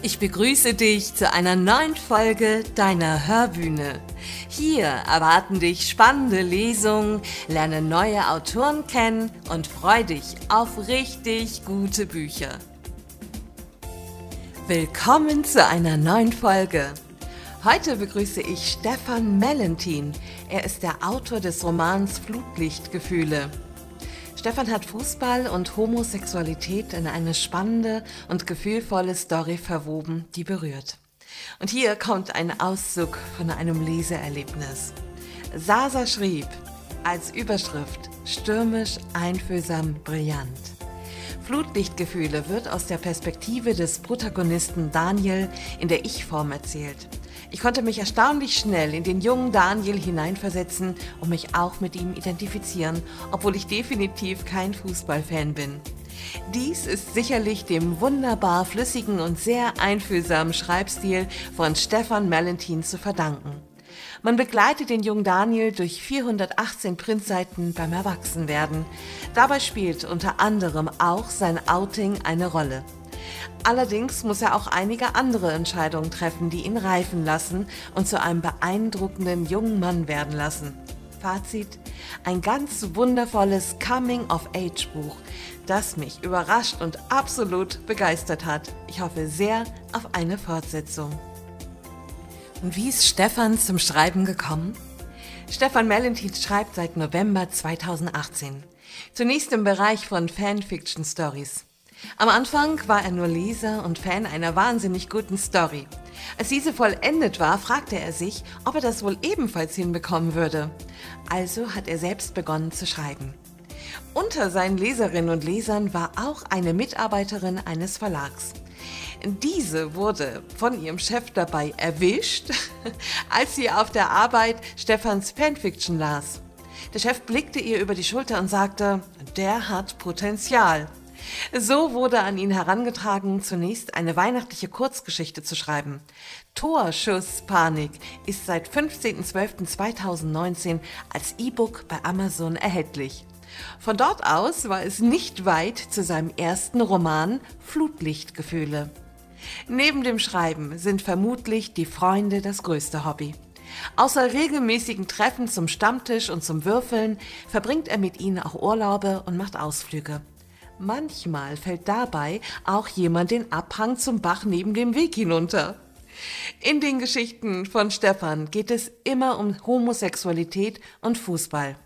Ich begrüße dich zu einer neuen Folge deiner Hörbühne. Hier erwarten dich spannende Lesungen, lerne neue Autoren kennen und freu dich auf richtig gute Bücher. Willkommen zu einer neuen Folge. Heute begrüße ich Stefan Mellentin. Er ist der Autor des Romans Flutlichtgefühle. Stefan hat Fußball und Homosexualität in eine spannende und gefühlvolle Story verwoben, die berührt. Und hier kommt ein Auszug von einem Leseerlebnis. Sasa schrieb als Überschrift Stürmisch, einfühlsam, brillant. Flutlichtgefühle wird aus der Perspektive des Protagonisten Daniel in der Ich-Form erzählt. Ich konnte mich erstaunlich schnell in den jungen Daniel hineinversetzen und mich auch mit ihm identifizieren, obwohl ich definitiv kein Fußballfan bin. Dies ist sicherlich dem wunderbar flüssigen und sehr einfühlsamen Schreibstil von Stefan Melentin zu verdanken. Man begleitet den jungen Daniel durch 418 Printseiten beim Erwachsenwerden. Dabei spielt unter anderem auch sein Outing eine Rolle. Allerdings muss er auch einige andere Entscheidungen treffen, die ihn reifen lassen und zu einem beeindruckenden jungen Mann werden lassen. Fazit, ein ganz wundervolles Coming-of-Age-Buch, das mich überrascht und absolut begeistert hat. Ich hoffe sehr auf eine Fortsetzung. Und wie ist Stefan zum Schreiben gekommen? Stefan Melentin schreibt seit November 2018. Zunächst im Bereich von Fanfiction Stories. Am Anfang war er nur Leser und Fan einer wahnsinnig guten Story. Als diese vollendet war, fragte er sich, ob er das wohl ebenfalls hinbekommen würde. Also hat er selbst begonnen zu schreiben. Unter seinen Leserinnen und Lesern war auch eine Mitarbeiterin eines Verlags. Diese wurde von ihrem Chef dabei erwischt, als sie auf der Arbeit Stefans Fanfiction las. Der Chef blickte ihr über die Schulter und sagte, der hat Potenzial. So wurde an ihn herangetragen, zunächst eine weihnachtliche Kurzgeschichte zu schreiben. Torschusspanik ist seit 15.12.2019 als E-Book bei Amazon erhältlich. Von dort aus war es nicht weit zu seinem ersten Roman Flutlichtgefühle. Neben dem Schreiben sind vermutlich die Freunde das größte Hobby. Außer regelmäßigen Treffen zum Stammtisch und zum Würfeln verbringt er mit ihnen auch Urlaube und macht Ausflüge. Manchmal fällt dabei auch jemand den Abhang zum Bach neben dem Weg hinunter. In den Geschichten von Stefan geht es immer um Homosexualität und Fußball.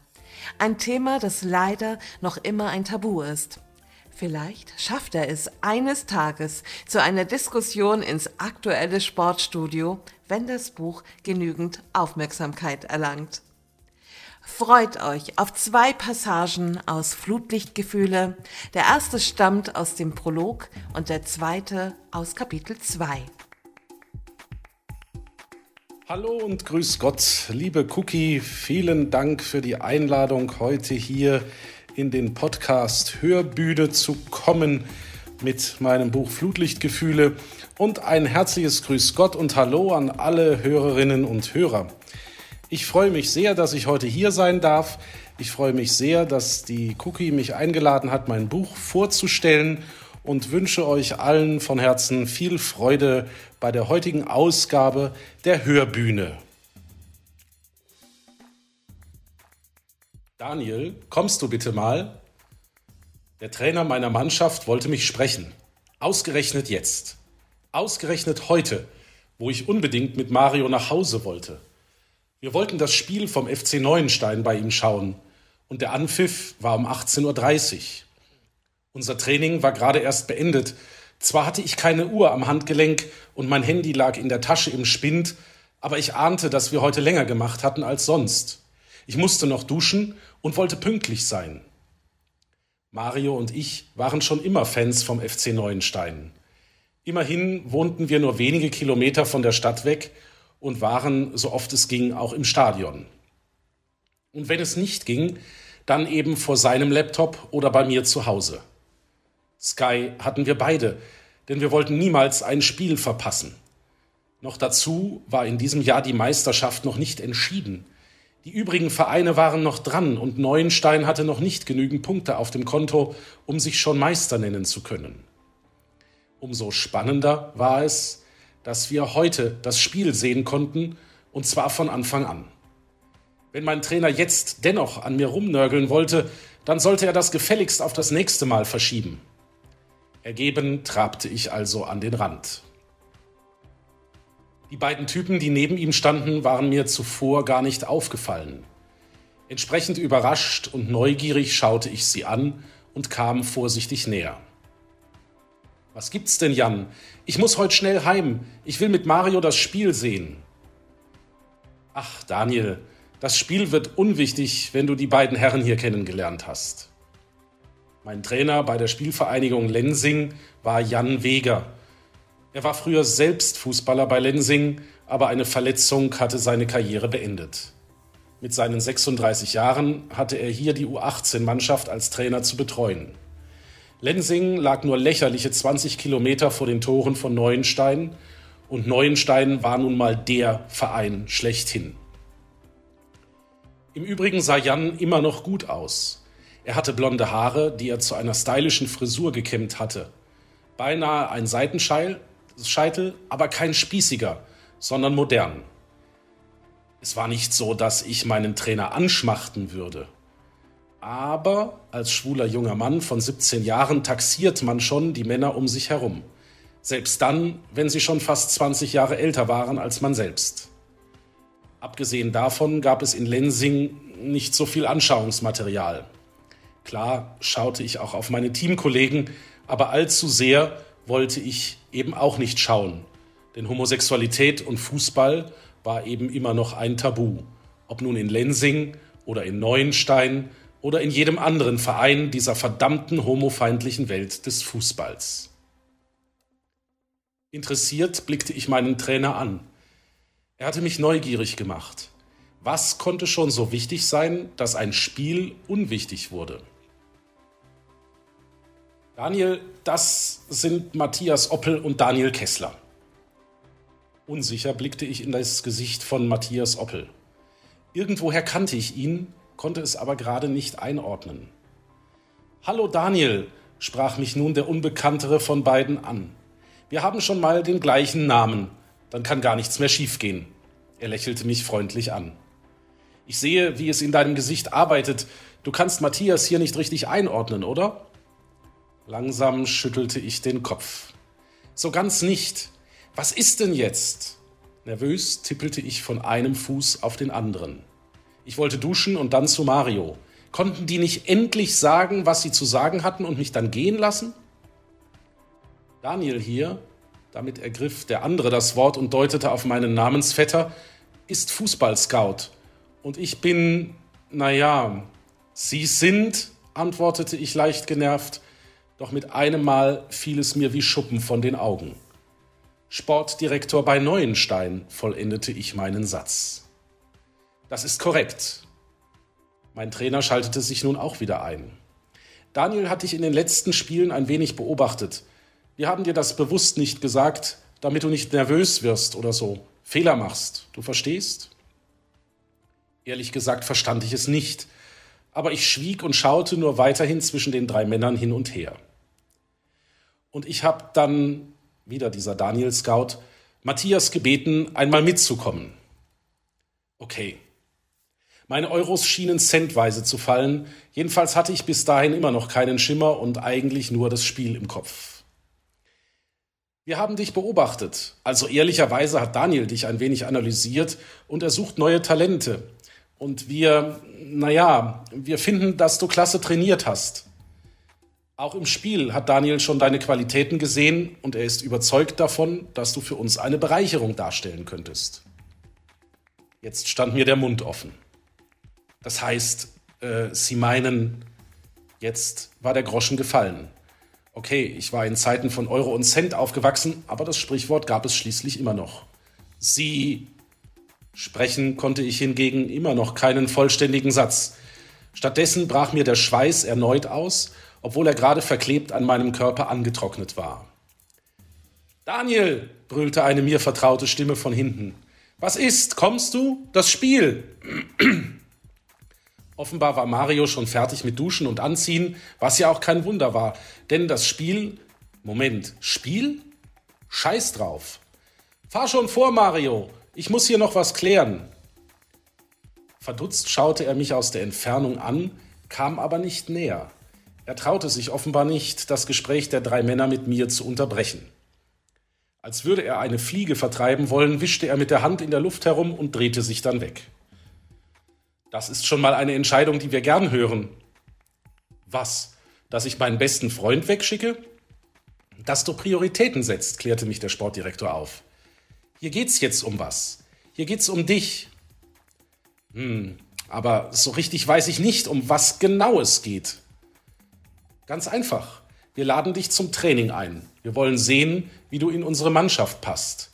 Ein Thema, das leider noch immer ein Tabu ist. Vielleicht schafft er es eines Tages zu einer Diskussion ins aktuelle Sportstudio, wenn das Buch genügend Aufmerksamkeit erlangt. Freut euch auf zwei Passagen aus Flutlichtgefühle. Der erste stammt aus dem Prolog und der zweite aus Kapitel 2. Hallo und grüß Gott, liebe Cookie, vielen Dank für die Einladung, heute hier in den Podcast Hörbühne zu kommen mit meinem Buch Flutlichtgefühle und ein herzliches Grüß Gott und Hallo an alle Hörerinnen und Hörer. Ich freue mich sehr, dass ich heute hier sein darf. Ich freue mich sehr, dass die Cookie mich eingeladen hat, mein Buch vorzustellen und wünsche euch allen von Herzen viel Freude bei der heutigen Ausgabe der Hörbühne. Daniel, kommst du bitte mal? Der Trainer meiner Mannschaft wollte mich sprechen. Ausgerechnet jetzt. Ausgerechnet heute, wo ich unbedingt mit Mario nach Hause wollte. Wir wollten das Spiel vom FC Neuenstein bei ihm schauen und der Anpfiff war um 18.30 Uhr. Unser Training war gerade erst beendet. Zwar hatte ich keine Uhr am Handgelenk und mein Handy lag in der Tasche im Spind, aber ich ahnte, dass wir heute länger gemacht hatten als sonst. Ich musste noch duschen und wollte pünktlich sein. Mario und ich waren schon immer Fans vom FC Neuenstein. Immerhin wohnten wir nur wenige Kilometer von der Stadt weg und waren, so oft es ging, auch im Stadion. Und wenn es nicht ging, dann eben vor seinem Laptop oder bei mir zu Hause. Sky hatten wir beide, denn wir wollten niemals ein Spiel verpassen. Noch dazu war in diesem Jahr die Meisterschaft noch nicht entschieden. Die übrigen Vereine waren noch dran und Neuenstein hatte noch nicht genügend Punkte auf dem Konto, um sich schon Meister nennen zu können. Umso spannender war es, dass wir heute das Spiel sehen konnten, und zwar von Anfang an. Wenn mein Trainer jetzt dennoch an mir rumnörgeln wollte, dann sollte er das gefälligst auf das nächste Mal verschieben. Ergeben trabte ich also an den Rand. Die beiden Typen, die neben ihm standen, waren mir zuvor gar nicht aufgefallen. Entsprechend überrascht und neugierig schaute ich sie an und kam vorsichtig näher. Was gibt's denn, Jan? Ich muss heute schnell heim. Ich will mit Mario das Spiel sehen. Ach, Daniel, das Spiel wird unwichtig, wenn du die beiden Herren hier kennengelernt hast. Mein Trainer bei der Spielvereinigung Lensing war Jan Weger. Er war früher selbst Fußballer bei Lensing, aber eine Verletzung hatte seine Karriere beendet. Mit seinen 36 Jahren hatte er hier die U18-Mannschaft als Trainer zu betreuen. Lensing lag nur lächerliche 20 Kilometer vor den Toren von Neuenstein und Neuenstein war nun mal der Verein schlechthin. Im Übrigen sah Jan immer noch gut aus. Er hatte blonde Haare, die er zu einer stylischen Frisur gekämmt hatte. Beinahe ein Seitenscheitel, aber kein spießiger, sondern modern. Es war nicht so, dass ich meinen Trainer anschmachten würde. Aber als schwuler junger Mann von 17 Jahren taxiert man schon die Männer um sich herum. Selbst dann, wenn sie schon fast 20 Jahre älter waren als man selbst. Abgesehen davon gab es in Lensing nicht so viel Anschauungsmaterial. Klar schaute ich auch auf meine Teamkollegen, aber allzu sehr wollte ich eben auch nicht schauen. Denn Homosexualität und Fußball war eben immer noch ein Tabu. Ob nun in Lensing oder in Neuenstein oder in jedem anderen Verein dieser verdammten homofeindlichen Welt des Fußballs. Interessiert blickte ich meinen Trainer an. Er hatte mich neugierig gemacht. Was konnte schon so wichtig sein, dass ein Spiel unwichtig wurde? Daniel, das sind Matthias Oppel und Daniel Kessler. Unsicher blickte ich in das Gesicht von Matthias Oppel. Irgendwoher kannte ich ihn, konnte es aber gerade nicht einordnen. Hallo Daniel, sprach mich nun der Unbekanntere von beiden an. Wir haben schon mal den gleichen Namen, dann kann gar nichts mehr schiefgehen. Er lächelte mich freundlich an. Ich sehe, wie es in deinem Gesicht arbeitet. Du kannst Matthias hier nicht richtig einordnen, oder? Langsam schüttelte ich den Kopf. So ganz nicht. Was ist denn jetzt? Nervös tippelte ich von einem Fuß auf den anderen. Ich wollte duschen und dann zu Mario. Konnten die nicht endlich sagen, was sie zu sagen hatten und mich dann gehen lassen? Daniel hier, damit ergriff der andere das Wort und deutete auf meinen Namensvetter, ist Fußballscout. Und ich bin, naja, Sie sind, antwortete ich leicht genervt, doch mit einem Mal fiel es mir wie Schuppen von den Augen. Sportdirektor bei Neuenstein, vollendete ich meinen Satz. Das ist korrekt. Mein Trainer schaltete sich nun auch wieder ein. Daniel hat dich in den letzten Spielen ein wenig beobachtet. Wir haben dir das bewusst nicht gesagt, damit du nicht nervös wirst oder so, Fehler machst. Du verstehst? Ehrlich gesagt verstand ich es nicht, aber ich schwieg und schaute nur weiterhin zwischen den drei Männern hin und her. Und ich habe dann wieder dieser Daniel Scout, Matthias gebeten, einmal mitzukommen. Okay. Meine Euros schienen centweise zu fallen, jedenfalls hatte ich bis dahin immer noch keinen Schimmer und eigentlich nur das Spiel im Kopf. Wir haben dich beobachtet, also ehrlicherweise hat Daniel dich ein wenig analysiert und er sucht neue Talente. Und wir, naja, wir finden, dass du klasse trainiert hast. Auch im Spiel hat Daniel schon deine Qualitäten gesehen und er ist überzeugt davon, dass du für uns eine Bereicherung darstellen könntest. Jetzt stand mir der Mund offen. Das heißt, äh, Sie meinen, jetzt war der Groschen gefallen. Okay, ich war in Zeiten von Euro und Cent aufgewachsen, aber das Sprichwort gab es schließlich immer noch. Sie sprechen konnte ich hingegen immer noch keinen vollständigen Satz. Stattdessen brach mir der Schweiß erneut aus obwohl er gerade verklebt an meinem Körper angetrocknet war. Daniel, brüllte eine mir vertraute Stimme von hinten. Was ist? Kommst du? Das Spiel! Offenbar war Mario schon fertig mit Duschen und Anziehen, was ja auch kein Wunder war, denn das Spiel Moment, Spiel? Scheiß drauf. Fahr schon vor, Mario. Ich muss hier noch was klären. Verdutzt schaute er mich aus der Entfernung an, kam aber nicht näher. Er traute sich offenbar nicht, das Gespräch der drei Männer mit mir zu unterbrechen. Als würde er eine Fliege vertreiben wollen, wischte er mit der Hand in der Luft herum und drehte sich dann weg. Das ist schon mal eine Entscheidung, die wir gern hören. Was? Dass ich meinen besten Freund wegschicke? Dass du Prioritäten setzt, klärte mich der Sportdirektor auf. Hier geht's jetzt um was. Hier geht's um dich. Hm, aber so richtig weiß ich nicht, um was genau es geht. Ganz einfach. Wir laden dich zum Training ein. Wir wollen sehen, wie du in unsere Mannschaft passt.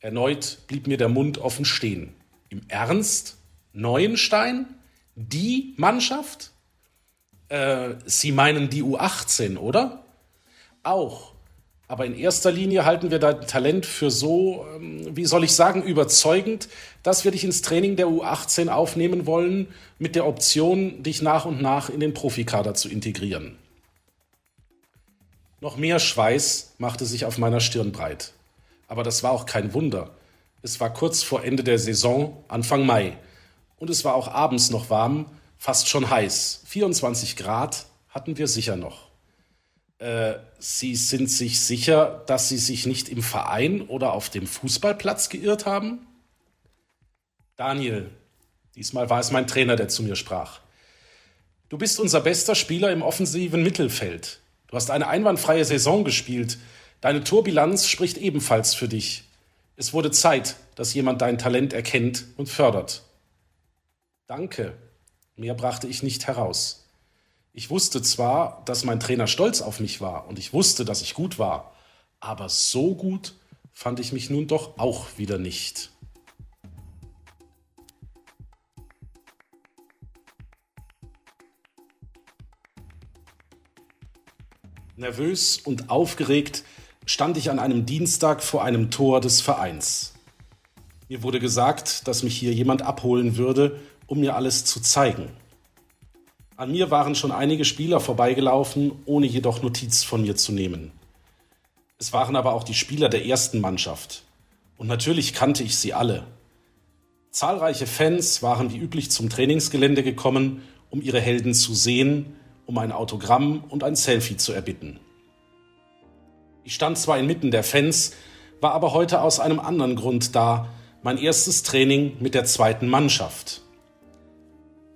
Erneut blieb mir der Mund offen stehen. Im Ernst? Neuenstein? Die Mannschaft? Äh, Sie meinen die U18, oder? Auch. Aber in erster Linie halten wir dein Talent für so, ähm, wie soll ich sagen, überzeugend, dass wir dich ins Training der U18 aufnehmen wollen, mit der Option, dich nach und nach in den Profikader zu integrieren. Noch mehr Schweiß machte sich auf meiner Stirn breit. Aber das war auch kein Wunder. Es war kurz vor Ende der Saison, Anfang Mai. Und es war auch abends noch warm, fast schon heiß. 24 Grad hatten wir sicher noch. Äh, Sie sind sich sicher, dass Sie sich nicht im Verein oder auf dem Fußballplatz geirrt haben? Daniel, diesmal war es mein Trainer, der zu mir sprach. Du bist unser bester Spieler im offensiven Mittelfeld. Du hast eine einwandfreie Saison gespielt. Deine Torbilanz spricht ebenfalls für dich. Es wurde Zeit, dass jemand dein Talent erkennt und fördert. Danke. Mehr brachte ich nicht heraus. Ich wusste zwar, dass mein Trainer stolz auf mich war und ich wusste, dass ich gut war, aber so gut fand ich mich nun doch auch wieder nicht. Nervös und aufgeregt stand ich an einem Dienstag vor einem Tor des Vereins. Mir wurde gesagt, dass mich hier jemand abholen würde, um mir alles zu zeigen. An mir waren schon einige Spieler vorbeigelaufen, ohne jedoch Notiz von mir zu nehmen. Es waren aber auch die Spieler der ersten Mannschaft. Und natürlich kannte ich sie alle. Zahlreiche Fans waren wie üblich zum Trainingsgelände gekommen, um ihre Helden zu sehen, um ein Autogramm und ein Selfie zu erbitten. Ich stand zwar inmitten der Fans, war aber heute aus einem anderen Grund da, mein erstes Training mit der zweiten Mannschaft.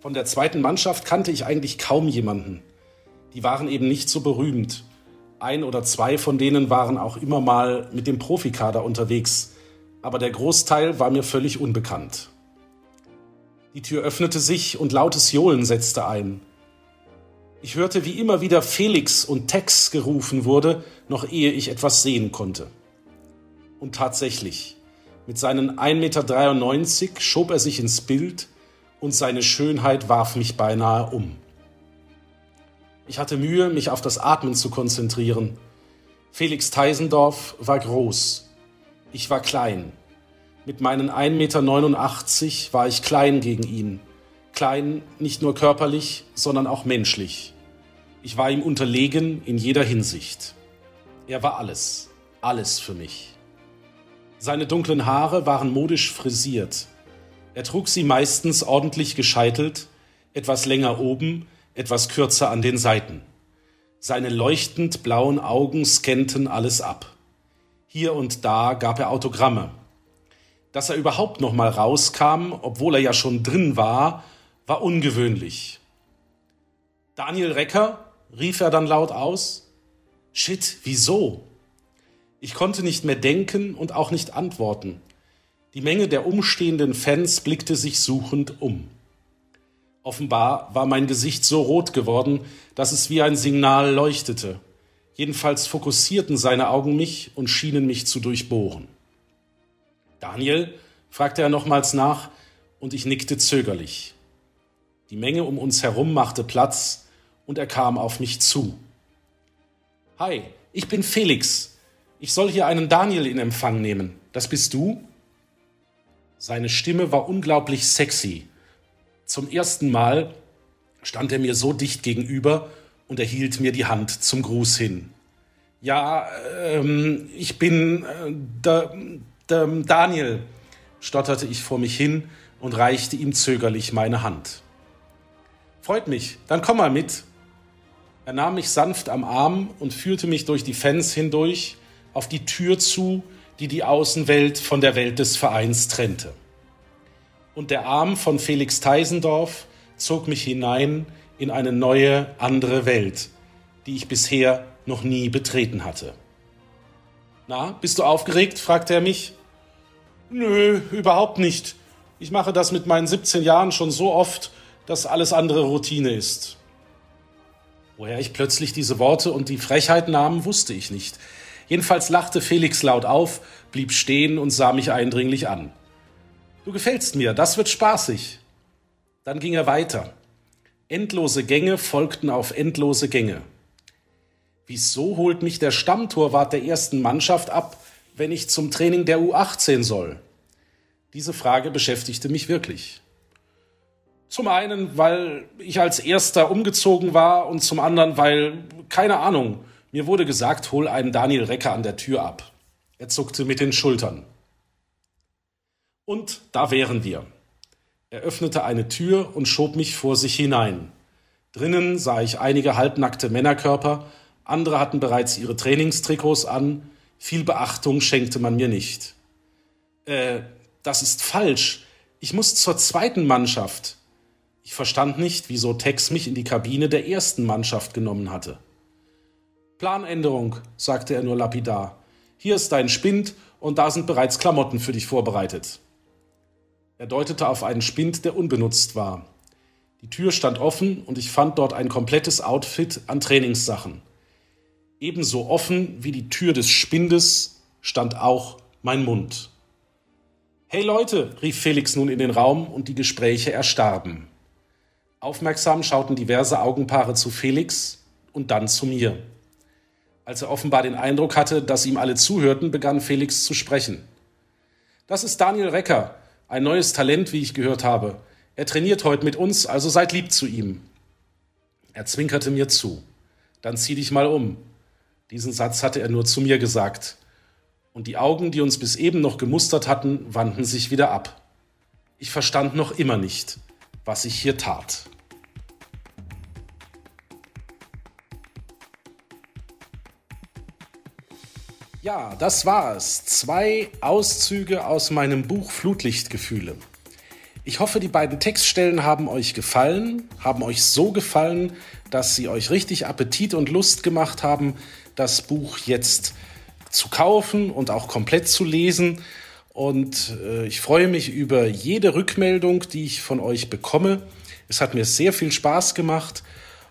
Von der zweiten Mannschaft kannte ich eigentlich kaum jemanden. Die waren eben nicht so berühmt. Ein oder zwei von denen waren auch immer mal mit dem Profikader unterwegs, aber der Großteil war mir völlig unbekannt. Die Tür öffnete sich und lautes Johlen setzte ein. Ich hörte, wie immer wieder Felix und Tex gerufen wurde, noch ehe ich etwas sehen konnte. Und tatsächlich, mit seinen 1,93 Meter schob er sich ins Bild und seine Schönheit warf mich beinahe um. Ich hatte Mühe, mich auf das Atmen zu konzentrieren. Felix Teisendorf war groß. Ich war klein. Mit meinen 1,89 Meter war ich klein gegen ihn. Klein nicht nur körperlich, sondern auch menschlich. Ich war ihm unterlegen in jeder Hinsicht. Er war alles, alles für mich. Seine dunklen Haare waren modisch frisiert. Er trug sie meistens ordentlich gescheitelt, etwas länger oben, etwas kürzer an den Seiten. Seine leuchtend blauen Augen scannten alles ab. Hier und da gab er Autogramme. Dass er überhaupt noch mal rauskam, obwohl er ja schon drin war, war ungewöhnlich. Daniel Recker, rief er dann laut aus. Shit, wieso? Ich konnte nicht mehr denken und auch nicht antworten. Die Menge der umstehenden Fans blickte sich suchend um. Offenbar war mein Gesicht so rot geworden, dass es wie ein Signal leuchtete. Jedenfalls fokussierten seine Augen mich und schienen mich zu durchbohren. Daniel? fragte er nochmals nach, und ich nickte zögerlich. Die Menge um uns herum machte Platz, und er kam auf mich zu. Hi, ich bin Felix. Ich soll hier einen Daniel in Empfang nehmen. Das bist du? Seine Stimme war unglaublich sexy. Zum ersten Mal stand er mir so dicht gegenüber und er hielt mir die Hand zum Gruß hin. Ja, ähm, ich bin äh, der Daniel, stotterte ich vor mich hin und reichte ihm zögerlich meine Hand. Freut mich, dann komm mal mit. Er nahm mich sanft am Arm und führte mich durch die Fans hindurch auf die Tür zu, die die Außenwelt von der Welt des Vereins trennte. Und der Arm von Felix Teisendorf zog mich hinein in eine neue, andere Welt, die ich bisher noch nie betreten hatte. Na, bist du aufgeregt? fragte er mich. Nö, überhaupt nicht. Ich mache das mit meinen 17 Jahren schon so oft, dass alles andere Routine ist. Woher ich plötzlich diese Worte und die Frechheit nahm, wusste ich nicht. Jedenfalls lachte Felix laut auf, blieb stehen und sah mich eindringlich an. Du gefällst mir, das wird spaßig. Dann ging er weiter. Endlose Gänge folgten auf endlose Gänge. Wieso holt mich der Stammtorwart der ersten Mannschaft ab, wenn ich zum Training der U18 soll? Diese Frage beschäftigte mich wirklich. Zum einen, weil ich als erster umgezogen war und zum anderen, weil, keine Ahnung, mir wurde gesagt, hol einen Daniel Recker an der Tür ab. Er zuckte mit den Schultern. Und da wären wir. Er öffnete eine Tür und schob mich vor sich hinein. Drinnen sah ich einige halbnackte Männerkörper, andere hatten bereits ihre Trainingstrikots an, viel Beachtung schenkte man mir nicht. Äh, das ist falsch. Ich muss zur zweiten Mannschaft. Ich verstand nicht, wieso Tex mich in die Kabine der ersten Mannschaft genommen hatte. Planänderung, sagte er nur lapidar. Hier ist dein Spind und da sind bereits Klamotten für dich vorbereitet. Er deutete auf einen Spind, der unbenutzt war. Die Tür stand offen und ich fand dort ein komplettes Outfit an Trainingssachen. Ebenso offen wie die Tür des Spindes stand auch mein Mund. Hey Leute, rief Felix nun in den Raum und die Gespräche erstarben. Aufmerksam schauten diverse Augenpaare zu Felix und dann zu mir. Als er offenbar den Eindruck hatte, dass ihm alle zuhörten, begann Felix zu sprechen. Das ist Daniel Recker, ein neues Talent, wie ich gehört habe. Er trainiert heute mit uns, also seid lieb zu ihm. Er zwinkerte mir zu. Dann zieh dich mal um. Diesen Satz hatte er nur zu mir gesagt. Und die Augen, die uns bis eben noch gemustert hatten, wandten sich wieder ab. Ich verstand noch immer nicht, was ich hier tat. Ja, das war es. Zwei Auszüge aus meinem Buch Flutlichtgefühle. Ich hoffe, die beiden Textstellen haben euch gefallen, haben euch so gefallen, dass sie euch richtig Appetit und Lust gemacht haben, das Buch jetzt zu kaufen und auch komplett zu lesen. Und äh, ich freue mich über jede Rückmeldung, die ich von euch bekomme. Es hat mir sehr viel Spaß gemacht.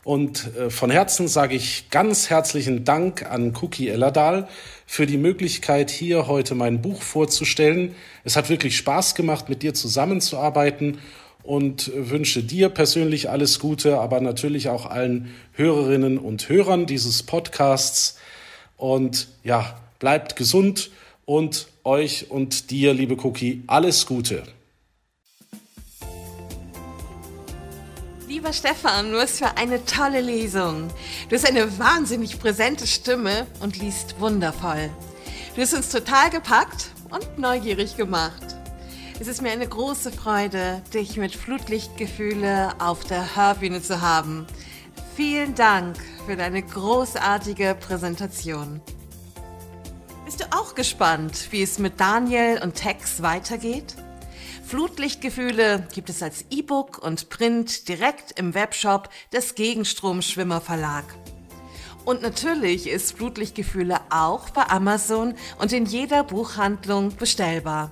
Und äh, von Herzen sage ich ganz herzlichen Dank an Cookie Ellerdahl für die Möglichkeit, hier heute mein Buch vorzustellen. Es hat wirklich Spaß gemacht, mit dir zusammenzuarbeiten und wünsche dir persönlich alles Gute, aber natürlich auch allen Hörerinnen und Hörern dieses Podcasts. Und ja, bleibt gesund und euch und dir, liebe Cookie, alles Gute. Lieber Stefan, was für eine tolle Lesung. Du hast eine wahnsinnig präsente Stimme und liest wundervoll. Du hast uns total gepackt und neugierig gemacht. Es ist mir eine große Freude, dich mit Flutlichtgefühle auf der Hörbühne zu haben. Vielen Dank für deine großartige Präsentation. Bist du auch gespannt, wie es mit Daniel und Tex weitergeht? Flutlichtgefühle gibt es als E-Book und Print direkt im Webshop des Gegenstromschwimmer Verlag. Und natürlich ist Flutlichtgefühle auch bei Amazon und in jeder Buchhandlung bestellbar.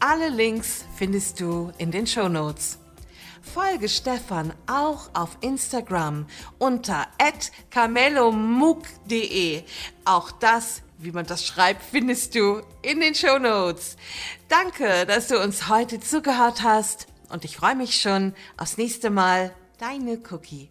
Alle Links findest du in den Show Notes. Folge Stefan auch auf Instagram unter @camelomuk.de. Auch das wie man das schreibt, findest du in den Show Notes. Danke, dass du uns heute zugehört hast und ich freue mich schon aufs nächste Mal. Deine Cookie.